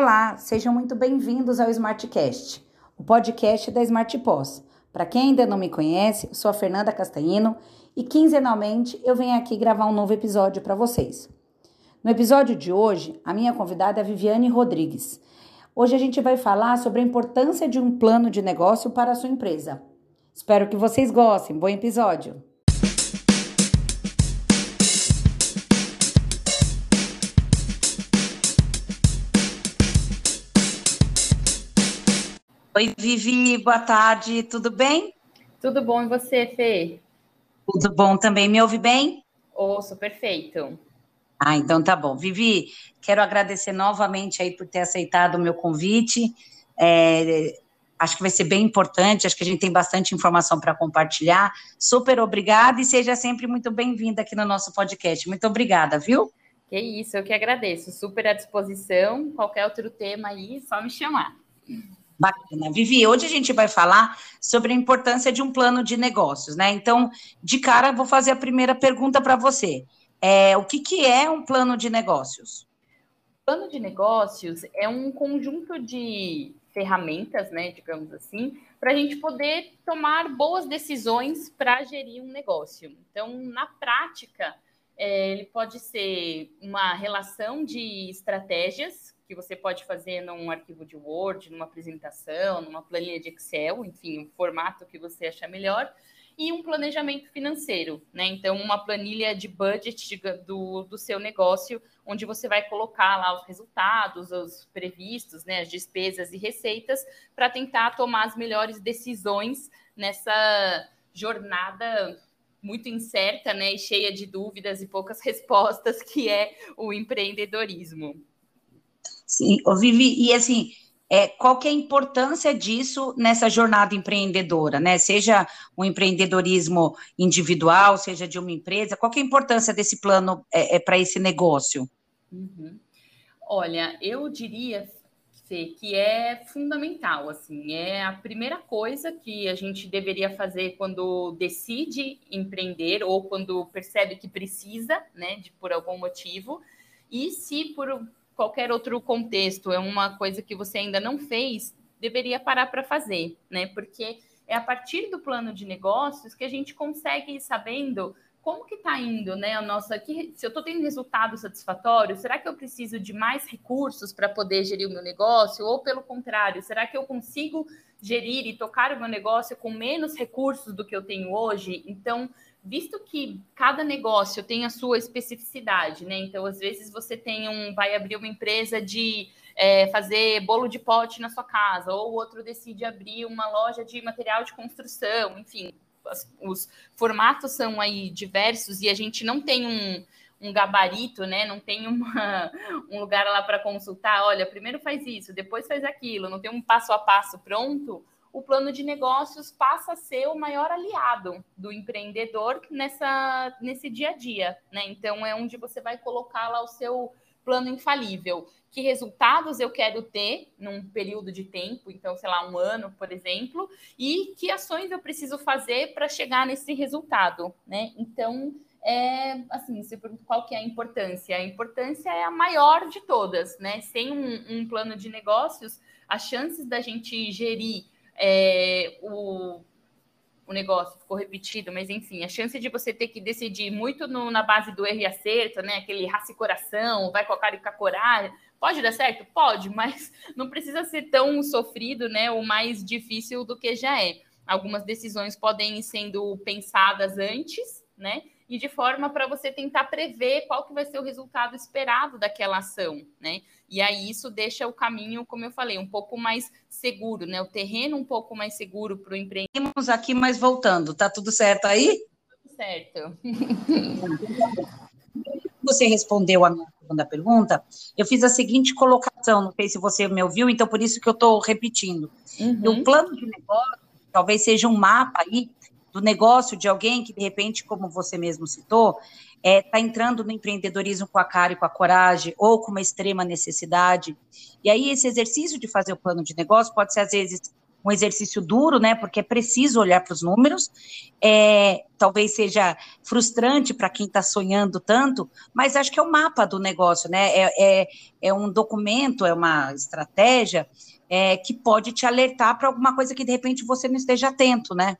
Olá, sejam muito bem-vindos ao Smartcast, o podcast da Smart Pós. Para quem ainda não me conhece, sou a Fernanda Castanhino e quinzenalmente eu venho aqui gravar um novo episódio para vocês. No episódio de hoje, a minha convidada é Viviane Rodrigues. Hoje a gente vai falar sobre a importância de um plano de negócio para a sua empresa. Espero que vocês gostem. Bom episódio! Oi, Vivi, boa tarde, tudo bem? Tudo bom, e você, Fê? Tudo bom também, me ouve bem? Ouço, perfeito. Ah, então tá bom. Vivi, quero agradecer novamente aí por ter aceitado o meu convite. É, acho que vai ser bem importante, acho que a gente tem bastante informação para compartilhar. Super obrigada e seja sempre muito bem-vinda aqui no nosso podcast. Muito obrigada, viu? Que isso, eu que agradeço. Super à disposição. Qualquer outro tema aí, só me chamar. Bacana. Vivi, hoje a gente vai falar sobre a importância de um plano de negócios, né? Então, de cara, vou fazer a primeira pergunta para você. É, o que, que é um plano de negócios? Plano de negócios é um conjunto de ferramentas, né, digamos assim, para a gente poder tomar boas decisões para gerir um negócio. Então, na prática, é, ele pode ser uma relação de estratégias que você pode fazer num arquivo de Word, numa apresentação, numa planilha de Excel, enfim, o formato que você achar melhor, e um planejamento financeiro, né? Então, uma planilha de budget do, do seu negócio, onde você vai colocar lá os resultados, os previstos, né, as despesas e receitas, para tentar tomar as melhores decisões nessa jornada muito incerta, né, e cheia de dúvidas e poucas respostas, que é o empreendedorismo. Sim, Vivi, e assim, é, qual que é a importância disso nessa jornada empreendedora, né? Seja um empreendedorismo individual, seja de uma empresa, qual que é a importância desse plano é, é para esse negócio? Uhum. Olha, eu diria Fê, que é fundamental, assim, é a primeira coisa que a gente deveria fazer quando decide empreender ou quando percebe que precisa, né, de por algum motivo. E se por qualquer outro contexto, é uma coisa que você ainda não fez, deveria parar para fazer, né? Porque é a partir do plano de negócios que a gente consegue ir sabendo como que está indo, né? A nossa, que, se eu estou tendo resultado satisfatório, será que eu preciso de mais recursos para poder gerir o meu negócio? Ou pelo contrário, será que eu consigo gerir e tocar o meu negócio com menos recursos do que eu tenho hoje? Então, visto que cada negócio tem a sua especificidade, né? Então, às vezes você tem um, vai abrir uma empresa de é, fazer bolo de pote na sua casa, ou o outro decide abrir uma loja de material de construção, enfim, os formatos são aí diversos e a gente não tem um, um gabarito, né? Não tem uma, um lugar lá para consultar. Olha, primeiro faz isso, depois faz aquilo, não tem um passo a passo pronto o plano de negócios passa a ser o maior aliado do empreendedor nessa, nesse dia a dia, né? Então é onde você vai colocar lá o seu plano infalível. Que resultados eu quero ter num período de tempo, então, sei lá, um ano, por exemplo, e que ações eu preciso fazer para chegar nesse resultado, né? Então, é assim, você pergunta qual que é a importância. A importância é a maior de todas, né? Sem um, um plano de negócios, as chances da gente gerir é, o, o negócio ficou repetido, mas enfim, a chance de você ter que decidir muito no, na base do erro e acerto, né? Aquele raça e coração, vai com a cara e com a coragem. Pode dar certo? Pode, mas não precisa ser tão sofrido, né? Ou mais difícil do que já é. Algumas decisões podem ir sendo pensadas antes, né? E de forma para você tentar prever qual que vai ser o resultado esperado daquela ação, né? E aí isso deixa o caminho, como eu falei, um pouco mais seguro, né? O terreno um pouco mais seguro para o empreendedor. Estamos aqui, mas voltando, tá tudo certo aí? Tudo certo. Você respondeu a minha segunda pergunta. Eu fiz a seguinte colocação, não sei se você me ouviu, então por isso que eu estou repetindo. Uhum. O plano de negócio talvez seja um mapa aí do negócio de alguém que, de repente, como você mesmo citou, está é, tá entrando no empreendedorismo com a cara e com a coragem, ou com uma extrema necessidade. E aí, esse exercício de fazer o plano de negócio pode ser, às vezes, um exercício duro, né? Porque é preciso olhar para os números. É, talvez seja frustrante para quem está sonhando tanto, mas acho que é o mapa do negócio, né? É, é, é um documento, é uma estratégia é, que pode te alertar para alguma coisa que de repente você não esteja atento, né?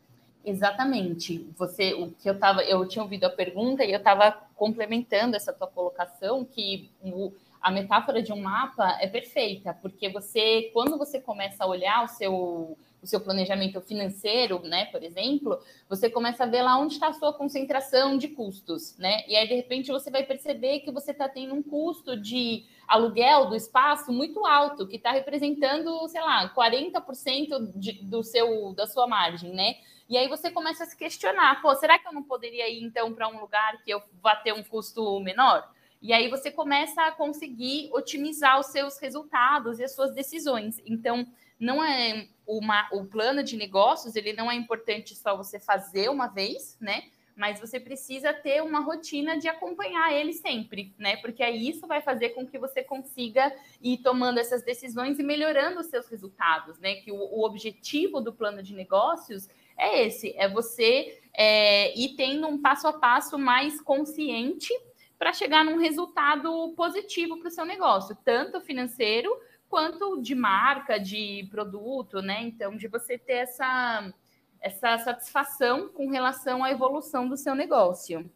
Exatamente. Você, o que eu tava, eu tinha ouvido a pergunta e eu estava complementando essa tua colocação que o, a metáfora de um mapa é perfeita, porque você, quando você começa a olhar o seu o seu planejamento financeiro, né, por exemplo, você começa a ver lá onde está a sua concentração de custos, né? E aí, de repente, você vai perceber que você está tendo um custo de aluguel do espaço muito alto, que está representando, sei lá, 40% de, do seu, da sua margem, né? E aí você começa a se questionar, pô, será que eu não poderia ir então para um lugar que eu vá ter um custo menor? E aí você começa a conseguir otimizar os seus resultados e as suas decisões. Então, não é uma, o plano de negócios, ele não é importante só você fazer uma vez, né? mas você precisa ter uma rotina de acompanhar ele sempre, né? Porque aí isso vai fazer com que você consiga ir tomando essas decisões e melhorando os seus resultados, né? Que o, o objetivo do plano de negócios é esse: é você é, ir tendo um passo a passo mais consciente para chegar num resultado positivo para o seu negócio, tanto financeiro quanto de marca, de produto, né? Então, de você ter essa essa satisfação com relação à evolução do seu negócio.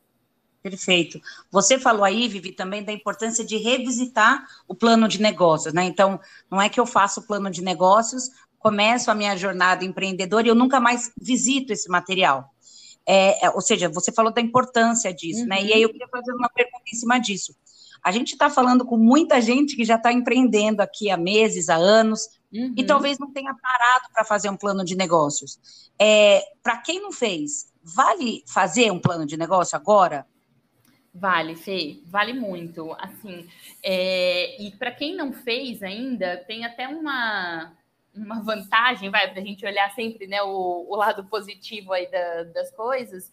Perfeito. Você falou aí, Vivi, também da importância de revisitar o plano de negócios, né? Então, não é que eu faço o plano de negócios, começo a minha jornada empreendedora e eu nunca mais visito esse material. É, é, ou seja, você falou da importância disso, uhum. né? E aí eu queria fazer uma pergunta em cima disso. A gente está falando com muita gente que já está empreendendo aqui há meses, há anos, uhum. e talvez não tenha parado para fazer um plano de negócios. É, para quem não fez, vale fazer um plano de negócio agora? Vale, Fê, vale muito. Assim, é, e para quem não fez ainda, tem até uma, uma vantagem, vai, para a gente olhar sempre né, o, o lado positivo aí da, das coisas.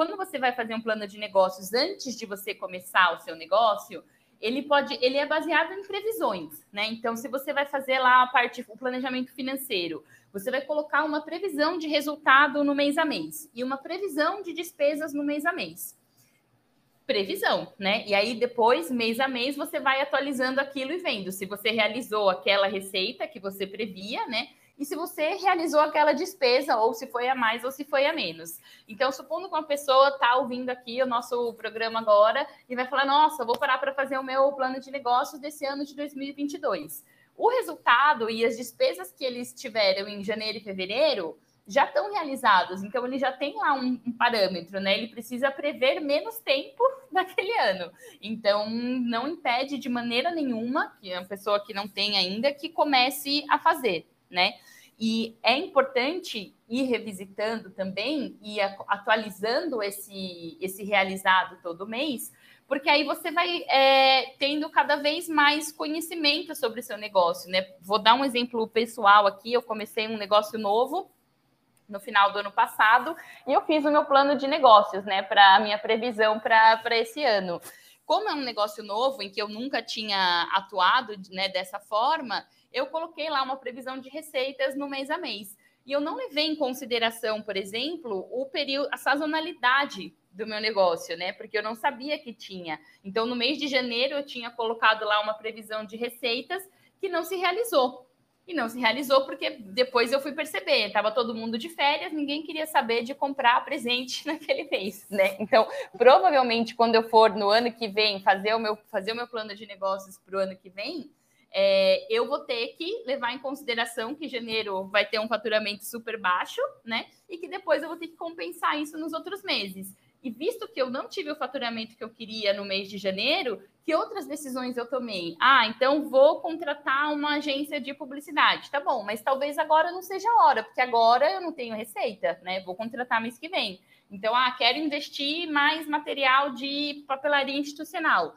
Quando você vai fazer um plano de negócios antes de você começar o seu negócio, ele pode, ele é baseado em previsões, né? Então, se você vai fazer lá a parte, o planejamento financeiro, você vai colocar uma previsão de resultado no mês a mês e uma previsão de despesas no mês a mês. Previsão, né? E aí depois, mês a mês, você vai atualizando aquilo e vendo se você realizou aquela receita que você previa, né? E se você realizou aquela despesa, ou se foi a mais ou se foi a menos. Então, supondo que uma pessoa está ouvindo aqui o nosso programa agora e vai falar: Nossa, vou parar para fazer o meu plano de negócios desse ano de 2022. O resultado e as despesas que eles tiveram em janeiro e fevereiro já estão realizados, então ele já tem lá um, um, parâmetro, né? Ele precisa prever menos tempo daquele ano. Então, não impede de maneira nenhuma que a pessoa que não tem ainda que comece a fazer né? E é importante ir revisitando também e atualizando esse, esse realizado todo mês, porque aí você vai é, tendo cada vez mais conhecimento sobre o seu negócio, né? Vou dar um exemplo pessoal aqui. Eu comecei um negócio novo no final do ano passado e eu fiz o meu plano de negócios, né, para a minha previsão para esse ano. Como é um negócio novo em que eu nunca tinha atuado né, dessa forma, eu coloquei lá uma previsão de receitas no mês a mês. E eu não levei em consideração, por exemplo, o período, a sazonalidade do meu negócio, né? Porque eu não sabia que tinha. Então, no mês de janeiro, eu tinha colocado lá uma previsão de receitas que não se realizou. E não se realizou porque depois eu fui perceber, estava todo mundo de férias, ninguém queria saber de comprar presente naquele mês, né? Então, provavelmente, quando eu for no ano que vem fazer o meu, fazer o meu plano de negócios para o ano que vem, é, eu vou ter que levar em consideração que janeiro vai ter um faturamento super baixo, né? E que depois eu vou ter que compensar isso nos outros meses. E visto que eu não tive o faturamento que eu queria no mês de janeiro, que outras decisões eu tomei? Ah, então vou contratar uma agência de publicidade. Tá bom, mas talvez agora não seja a hora, porque agora eu não tenho receita, né? Vou contratar mês que vem. Então, ah, quero investir mais material de papelaria institucional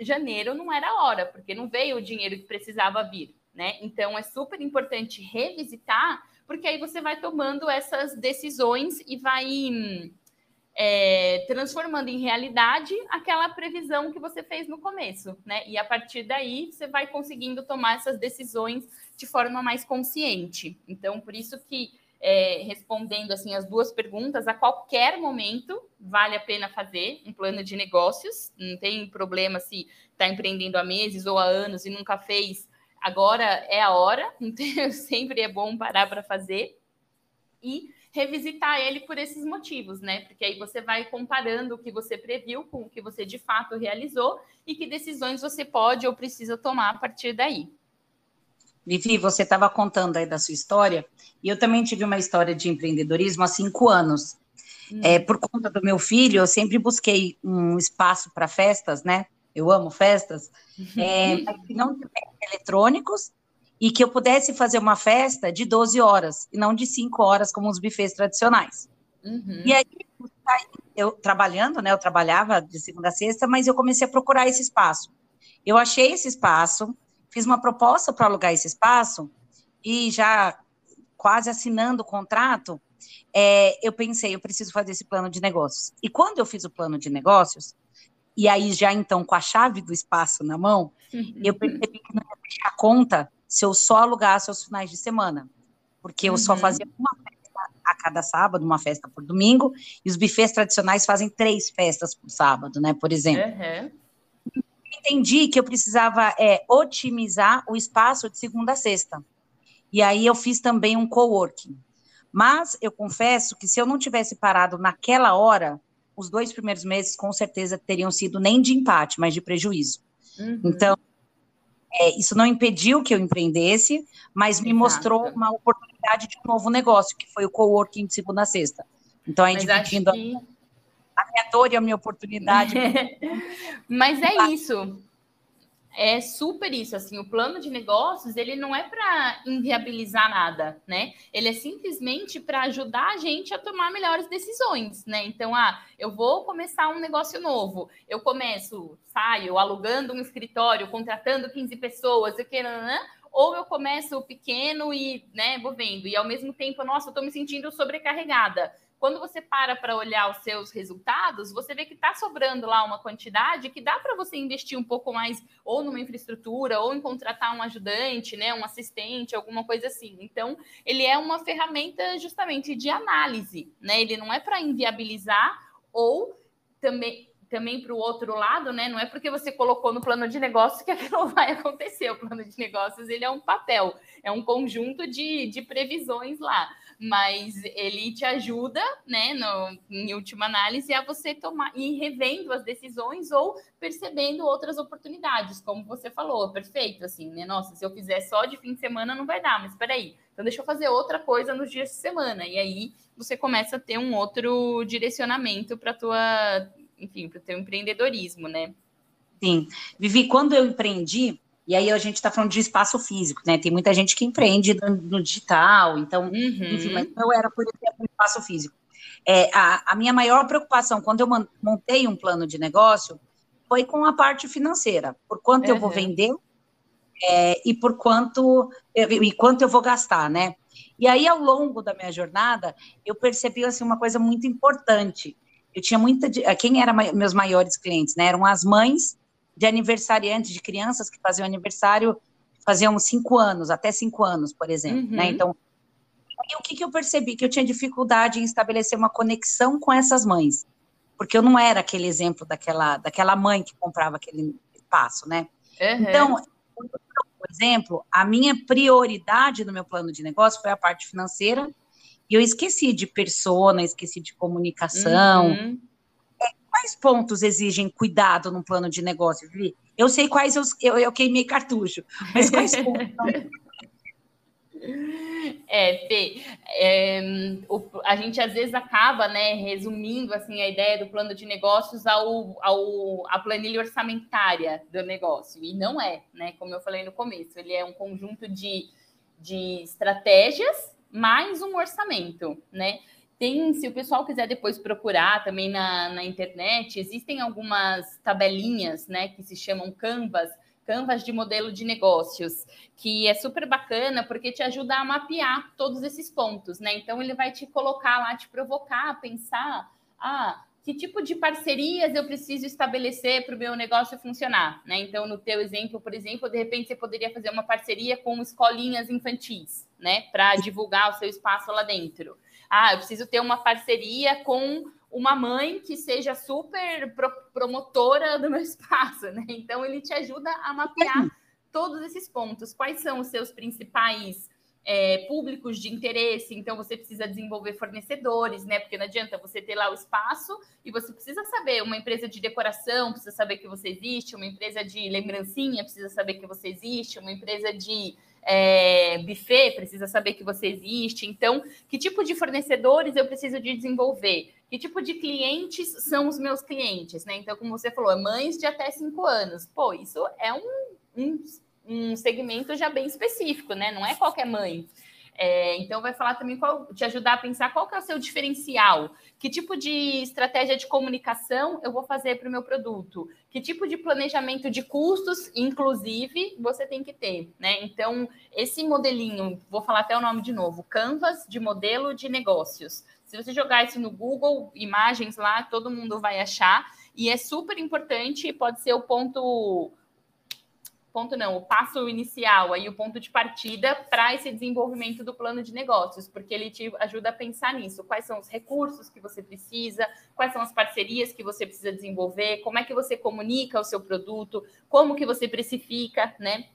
janeiro não era a hora, porque não veio o dinheiro que precisava vir, né? Então é super importante revisitar, porque aí você vai tomando essas decisões e vai é, transformando em realidade aquela previsão que você fez no começo, né? E a partir daí você vai conseguindo tomar essas decisões de forma mais consciente. Então, por isso que é, respondendo assim as duas perguntas, a qualquer momento vale a pena fazer um plano de negócios. Não tem problema se está empreendendo há meses ou há anos e nunca fez. Agora é a hora. Então, sempre é bom parar para fazer e revisitar ele por esses motivos, né? Porque aí você vai comparando o que você previu com o que você de fato realizou e que decisões você pode ou precisa tomar a partir daí. Vivi, você estava contando aí da sua história, e eu também tive uma história de empreendedorismo há cinco anos. Hum. É, por conta do meu filho, eu sempre busquei um espaço para festas, né? Eu amo festas, é, que não tivesse eletrônicos e que eu pudesse fazer uma festa de 12 horas e não de 5 horas, como os bufês tradicionais. Uhum. E aí, eu trabalhando, né? Eu trabalhava de segunda a sexta, mas eu comecei a procurar esse espaço. Eu achei esse espaço, fiz uma proposta para alugar esse espaço e já quase assinando o contrato, é, eu pensei, eu preciso fazer esse plano de negócios. E quando eu fiz o plano de negócios, e aí já então com a chave do espaço na mão, eu percebi que não ia fechar conta se eu só alugasse aos finais de semana, porque eu uhum. só fazia uma festa a cada sábado, uma festa por domingo, e os bufês tradicionais fazem três festas por sábado, né, por exemplo. Uhum entendi que eu precisava é, otimizar o espaço de segunda a sexta. E aí eu fiz também um coworking. Mas eu confesso que se eu não tivesse parado naquela hora, os dois primeiros meses com certeza teriam sido nem de empate, mas de prejuízo. Uhum. Então, é, isso não impediu que eu empreendesse, mas me Exato. mostrou uma oportunidade de um novo negócio, que foi o coworking de segunda a sexta. Então, aí dividindo que... a minha dor e a minha oportunidade. mas é isso é super isso, assim, o plano de negócios, ele não é para inviabilizar nada, né? Ele é simplesmente para ajudar a gente a tomar melhores decisões, né? Então, ah, eu vou começar um negócio novo, eu começo, saio alugando um escritório, contratando 15 pessoas, eu quero, né? ou eu começo pequeno e, né, vou vendo, e ao mesmo tempo, nossa, eu tô me sentindo sobrecarregada quando você para para olhar os seus resultados, você vê que está sobrando lá uma quantidade que dá para você investir um pouco mais ou numa infraestrutura ou em contratar um ajudante, né, um assistente, alguma coisa assim. Então, ele é uma ferramenta justamente de análise, né? Ele não é para inviabilizar ou também também para o outro lado, né? Não é porque você colocou no plano de negócios que aquilo vai acontecer. O plano de negócios ele é um papel, é um conjunto de, de previsões lá mas ele te ajuda, né, no, em última análise, a você tomar e revendo as decisões ou percebendo outras oportunidades, como você falou, perfeito, assim, né? Nossa, se eu fizer só de fim de semana não vai dar, mas espera aí, então deixa eu fazer outra coisa nos dias de semana e aí você começa a ter um outro direcionamento para tua, enfim, para o teu empreendedorismo, né? Sim, Vivi, quando eu empreendi, e aí a gente está falando de espaço físico, né? Tem muita gente que empreende no, no digital, então, uhum. enfim, mas eu era, por exemplo, espaço físico. É, a, a, minha maior preocupação quando eu montei um plano de negócio foi com a parte financeira, por quanto uhum. eu vou uhum. vender é, e por quanto e quanto eu vou gastar, né? E aí, ao longo da minha jornada, eu percebi assim, uma coisa muito importante. Eu tinha muita. Quem eram meus maiores clientes, né? Eram as mães de aniversariantes, de crianças que faziam aniversário, faziam cinco anos, até cinco anos, por exemplo, né? uhum. né? Então, o que, que eu percebi? Que eu tinha dificuldade em estabelecer uma conexão com essas mães, porque eu não era aquele exemplo daquela, daquela mãe que comprava aquele espaço, né? Uhum. Então, por exemplo, a minha prioridade no meu plano de negócio foi a parte financeira, e eu esqueci de persona, esqueci de comunicação, uhum quais pontos exigem cuidado no plano de negócio, Vivi? Eu sei quais eu, eu, eu queimei cartucho, mas quais pontos? É, Fê, é, o, a gente às vezes acaba, né, resumindo assim a ideia do plano de negócios ao, ao a planilha orçamentária do negócio e não é, né? Como eu falei no começo, ele é um conjunto de, de estratégias mais um orçamento, né? Tem, se o pessoal quiser depois procurar também na, na internet, existem algumas tabelinhas, né, que se chamam Canvas, Canvas de modelo de negócios, que é super bacana porque te ajuda a mapear todos esses pontos, né? Então ele vai te colocar lá, te provocar a pensar, ah, que tipo de parcerias eu preciso estabelecer para o meu negócio funcionar, né? Então, no teu exemplo, por exemplo, de repente você poderia fazer uma parceria com escolinhas infantis, né, para divulgar o seu espaço lá dentro. Ah, eu preciso ter uma parceria com uma mãe que seja super pro promotora do meu espaço, né? Então, ele te ajuda a mapear todos esses pontos. Quais são os seus principais é, públicos de interesse, então você precisa desenvolver fornecedores, né? Porque não adianta você ter lá o espaço e você precisa saber, uma empresa de decoração precisa saber que você existe, uma empresa de lembrancinha precisa saber que você existe, uma empresa de é, buffet precisa saber que você existe. Então, que tipo de fornecedores eu preciso de desenvolver? Que tipo de clientes são os meus clientes, né? Então, como você falou, mães de até cinco anos. Pô, isso é um, um um segmento já bem específico, né? Não é qualquer mãe. É, então, vai falar também qual, te ajudar a pensar qual que é o seu diferencial, que tipo de estratégia de comunicação eu vou fazer para o meu produto, que tipo de planejamento de custos, inclusive, você tem que ter, né? Então, esse modelinho, vou falar até o nome de novo, Canvas de modelo de negócios. Se você jogar isso no Google, imagens lá, todo mundo vai achar, e é super importante, pode ser o ponto ponto não, o passo inicial, aí o ponto de partida para esse desenvolvimento do plano de negócios, porque ele te ajuda a pensar nisso. Quais são os recursos que você precisa, quais são as parcerias que você precisa desenvolver, como é que você comunica o seu produto, como que você precifica, né?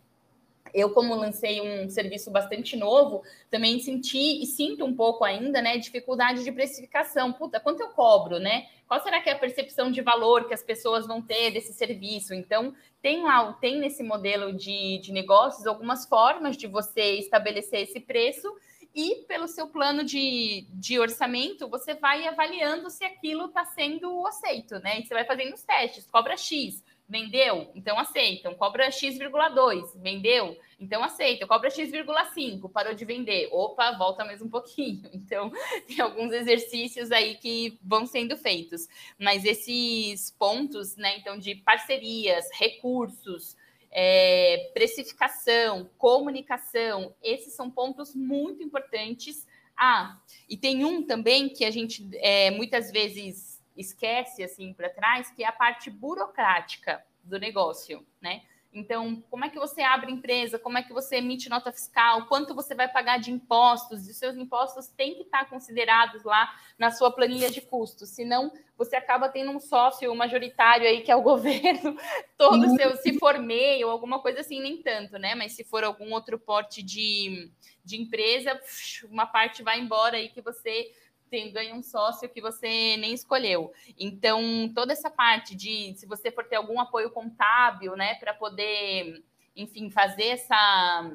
Eu, como lancei um serviço bastante novo, também senti e sinto um pouco ainda, né, dificuldade de precificação. Puta, quanto eu cobro, né? Qual será que é a percepção de valor que as pessoas vão ter desse serviço? Então, tem lá, tem nesse modelo de, de negócios algumas formas de você estabelecer esse preço e pelo seu plano de, de orçamento, você vai avaliando se aquilo está sendo aceito, né? E você vai fazendo os testes, cobra X, vendeu? Então aceitam, cobra X,2, vendeu? Então aceita, cobra X,5, parou de vender, opa, volta mais um pouquinho. Então, tem alguns exercícios aí que vão sendo feitos. Mas esses pontos, né, então, de parcerias, recursos, é, precificação, comunicação, esses são pontos muito importantes. Ah, e tem um também que a gente é, muitas vezes esquece assim para trás, que é a parte burocrática do negócio, né? Então, como é que você abre empresa? Como é que você emite nota fiscal? Quanto você vai pagar de impostos? E seus impostos têm que estar considerados lá na sua planilha de custos. Senão, você acaba tendo um sócio majoritário aí, que é o governo, todo seu, se for MEI ou alguma coisa assim, nem tanto, né? Mas se for algum outro porte de, de empresa, uma parte vai embora aí que você tem, ganha um sócio que você nem escolheu. Então, toda essa parte de se você for ter algum apoio contábil, né, para poder, enfim, fazer essa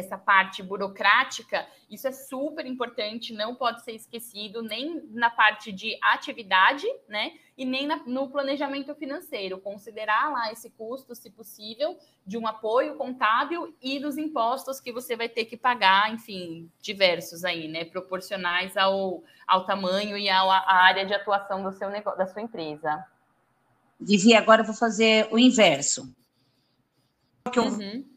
essa parte burocrática, isso é super importante, não pode ser esquecido nem na parte de atividade, né? E nem na, no planejamento financeiro. Considerar lá esse custo, se possível, de um apoio contábil e dos impostos que você vai ter que pagar, enfim, diversos aí, né? Proporcionais ao, ao tamanho e à área de atuação do seu negócio, da sua empresa. Vivi, agora eu vou fazer o inverso. Porque eu uhum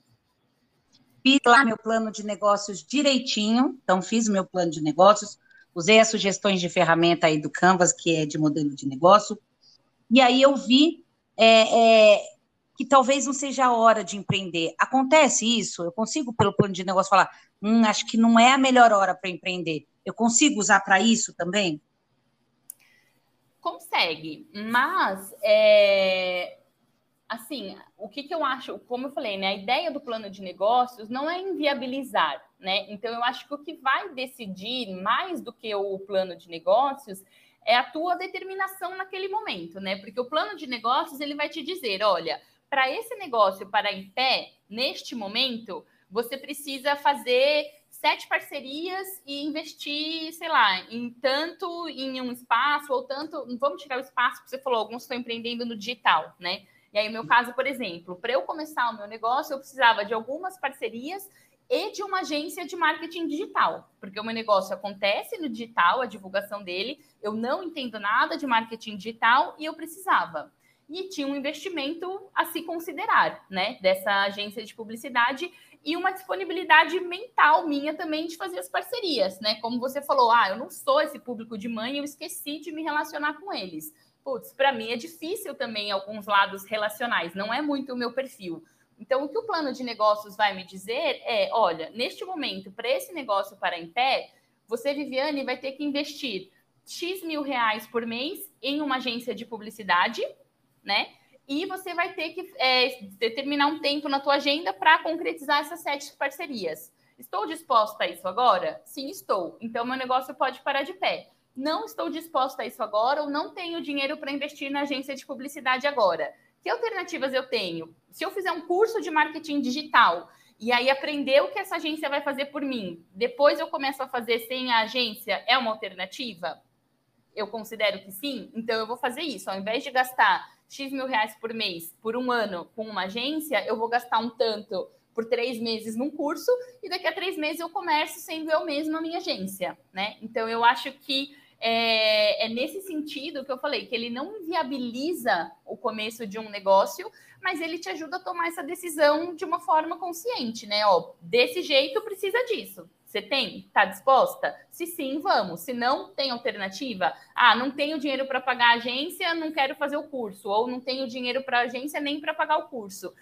fiz lá meu plano de negócios direitinho, então fiz meu plano de negócios, usei as sugestões de ferramenta aí do Canvas, que é de modelo de negócio, e aí eu vi é, é, que talvez não seja a hora de empreender. Acontece isso? Eu consigo, pelo plano de negócio, falar, hum, acho que não é a melhor hora para empreender. Eu consigo usar para isso também? Consegue, mas é, assim, o que, que eu acho, como eu falei, né? A ideia do plano de negócios não é inviabilizar, né? Então, eu acho que o que vai decidir mais do que o plano de negócios é a tua determinação naquele momento, né? Porque o plano de negócios ele vai te dizer, olha, para esse negócio parar em pé neste momento, você precisa fazer sete parcerias e investir, sei lá, em tanto em um espaço ou tanto, vamos tirar o espaço que você falou, alguns estão empreendendo no digital, né? E aí, meu caso, por exemplo, para eu começar o meu negócio, eu precisava de algumas parcerias e de uma agência de marketing digital, porque o meu negócio acontece no digital, a divulgação dele, eu não entendo nada de marketing digital e eu precisava. e tinha um investimento a se considerar, né, dessa agência de publicidade e uma disponibilidade mental minha também de fazer as parcerias, né? Como você falou, ah, eu não sou esse público de mãe, eu esqueci de me relacionar com eles. Putz, para mim é difícil também alguns lados relacionais, não é muito o meu perfil. Então, o que o plano de negócios vai me dizer é: olha, neste momento, para esse negócio parar em pé, você, Viviane, vai ter que investir X mil reais por mês em uma agência de publicidade, né? E você vai ter que é, determinar um tempo na tua agenda para concretizar essas sete parcerias. Estou disposta a isso agora? Sim, estou. Então, meu negócio pode parar de pé. Não estou disposta a isso agora ou não tenho dinheiro para investir na agência de publicidade agora. Que alternativas eu tenho? Se eu fizer um curso de marketing digital e aí aprender o que essa agência vai fazer por mim, depois eu começo a fazer sem a agência, é uma alternativa? Eu considero que sim, então eu vou fazer isso. Ao invés de gastar X mil reais por mês por um ano com uma agência, eu vou gastar um tanto por três meses num curso e daqui a três meses eu começo sendo eu mesma a minha agência, né? Então eu acho que é, é, nesse sentido que eu falei, que ele não inviabiliza o começo de um negócio, mas ele te ajuda a tomar essa decisão de uma forma consciente, né? Ó, desse jeito precisa disso. Você tem? Está disposta? Se sim, vamos. Se não, tem alternativa? Ah, não tenho dinheiro para pagar a agência, não quero fazer o curso. Ou não tenho dinheiro para a agência nem para pagar o curso.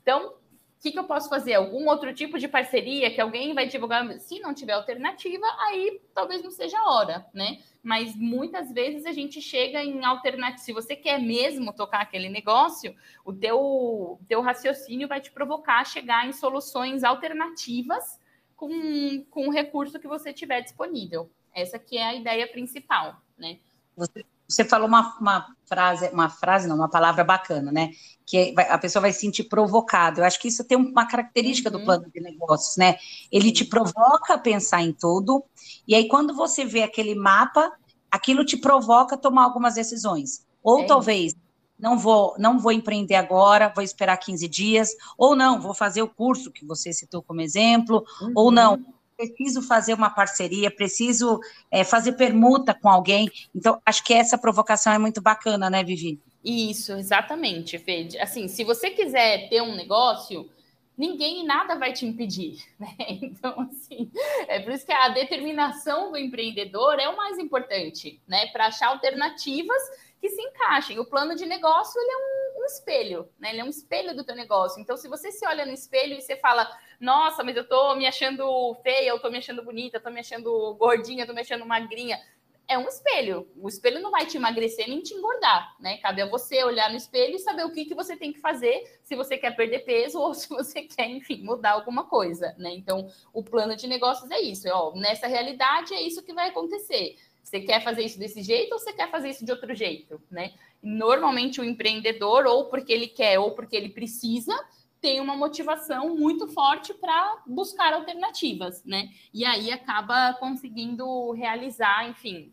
Então, o que, que, eu posso fazer? Algum outro tipo de parceria que alguém vai divulgar? Se não tiver alternativa, aí talvez não seja a hora, né? Mas muitas vezes a gente chega em alternativa. Se você quer mesmo tocar aquele negócio, o teu, teu raciocínio vai te provocar chegar em soluções alternativas com, com o recurso que você tiver disponível. Essa que é a ideia principal, né? Você você falou uma, uma, frase, uma frase, não, uma palavra bacana, né? Que a pessoa vai se sentir provocada. Eu acho que isso tem uma característica uhum. do plano de negócios, né? Ele te provoca a pensar em tudo, e aí quando você vê aquele mapa, aquilo te provoca a tomar algumas decisões. Ou é talvez não vou, não vou empreender agora, vou esperar 15 dias, ou não, vou fazer o curso que você citou como exemplo, uhum. ou não, preciso fazer uma parceria, preciso é, fazer permuta com alguém. Então, acho que essa provocação é muito bacana, né, Vivi? Isso, exatamente, Fede. Assim, se você quiser ter um negócio, ninguém e nada vai te impedir, né? Então, assim, é por isso que a determinação do empreendedor é o mais importante, né? Para achar alternativas que se encaixem. O plano de negócio, ele é um, um espelho, né? Ele é um espelho do teu negócio. Então, se você se olha no espelho e você fala, nossa, mas eu tô me achando feia, eu tô me achando bonita, eu tô me achando gordinha, eu tô me achando magrinha. É um espelho. O espelho não vai te emagrecer nem te engordar, né? Cabe a você olhar no espelho e saber o que, que você tem que fazer se você quer perder peso ou se você quer, enfim, mudar alguma coisa, né? Então, o plano de negócios é isso. É, ó, nessa realidade é isso que vai acontecer. Você quer fazer isso desse jeito ou você quer fazer isso de outro jeito, né? Normalmente o empreendedor, ou porque ele quer ou porque ele precisa, tem uma motivação muito forte para buscar alternativas, né? E aí acaba conseguindo realizar, enfim,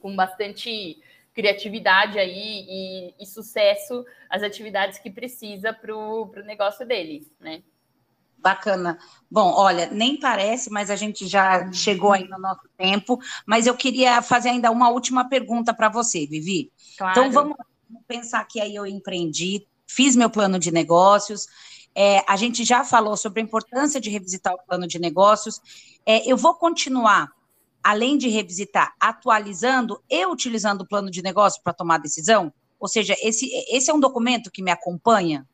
com bastante criatividade aí e, e sucesso as atividades que precisa para o negócio dele, né? Bacana. Bom, olha, nem parece, mas a gente já chegou aí no nosso tempo. Mas eu queria fazer ainda uma última pergunta para você, Vivi. Claro. Então vamos pensar que aí eu empreendi, fiz meu plano de negócios. É, a gente já falou sobre a importância de revisitar o plano de negócios. É, eu vou continuar, além de revisitar, atualizando e utilizando o plano de negócio para tomar decisão? Ou seja, esse, esse é um documento que me acompanha?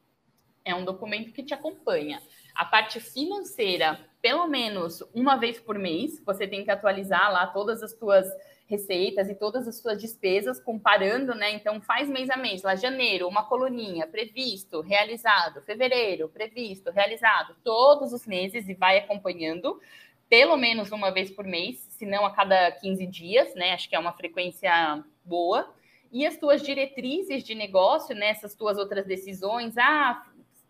É um documento que te acompanha. A parte financeira, pelo menos uma vez por mês, você tem que atualizar lá todas as suas receitas e todas as suas despesas, comparando, né? Então, faz mês a mês, lá janeiro, uma coluninha, previsto, realizado, fevereiro, previsto, realizado, todos os meses e vai acompanhando, pelo menos uma vez por mês, se não a cada 15 dias, né? Acho que é uma frequência boa. E as tuas diretrizes de negócio, nessas né? tuas outras decisões, ah,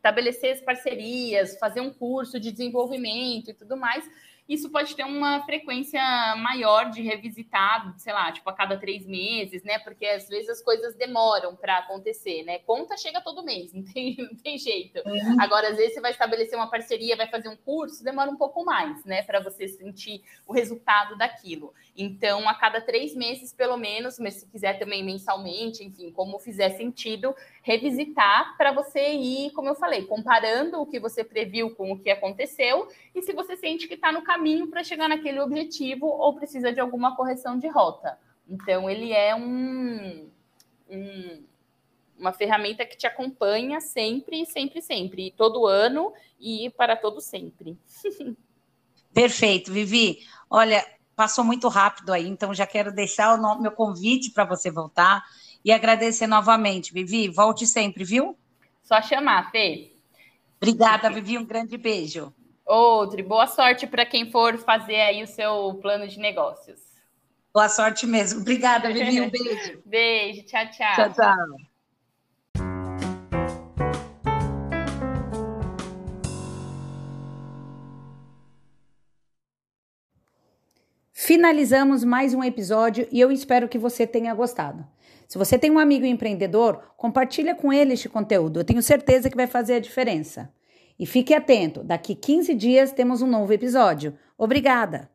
estabelecer as parcerias, fazer um curso de desenvolvimento e tudo mais, isso pode ter uma frequência maior de revisitar, sei lá, tipo a cada três meses, né? Porque às vezes as coisas demoram para acontecer, né? Conta chega todo mês, não tem, não tem jeito. Uhum. Agora, às vezes você vai estabelecer uma parceria, vai fazer um curso, demora um pouco mais, né? Para você sentir o resultado daquilo. Então, a cada três meses, pelo menos, mas se quiser também mensalmente, enfim, como fizer sentido, revisitar para você ir, como eu falei, comparando o que você previu com o que aconteceu e se você sente que está no caminho para chegar naquele objetivo ou precisa de alguma correção de rota. Então, ele é um, um uma ferramenta que te acompanha sempre, sempre, sempre, todo ano e para todo sempre. Perfeito, Vivi. Olha, passou muito rápido aí, então já quero deixar o meu convite para você voltar e agradecer novamente. Vivi, volte sempre, viu? Só chamar, Fê. Obrigada, Vivi. Um grande beijo. Outro. Boa sorte para quem for fazer aí o seu plano de negócios. Boa sorte mesmo. Obrigada, Vivi. Um beijo. beijo. Tchau, tchau. Tchau, tchau. Finalizamos mais um episódio e eu espero que você tenha gostado. Se você tem um amigo empreendedor, compartilha com ele este conteúdo. Eu tenho certeza que vai fazer a diferença. E fique atento, daqui 15 dias temos um novo episódio. Obrigada!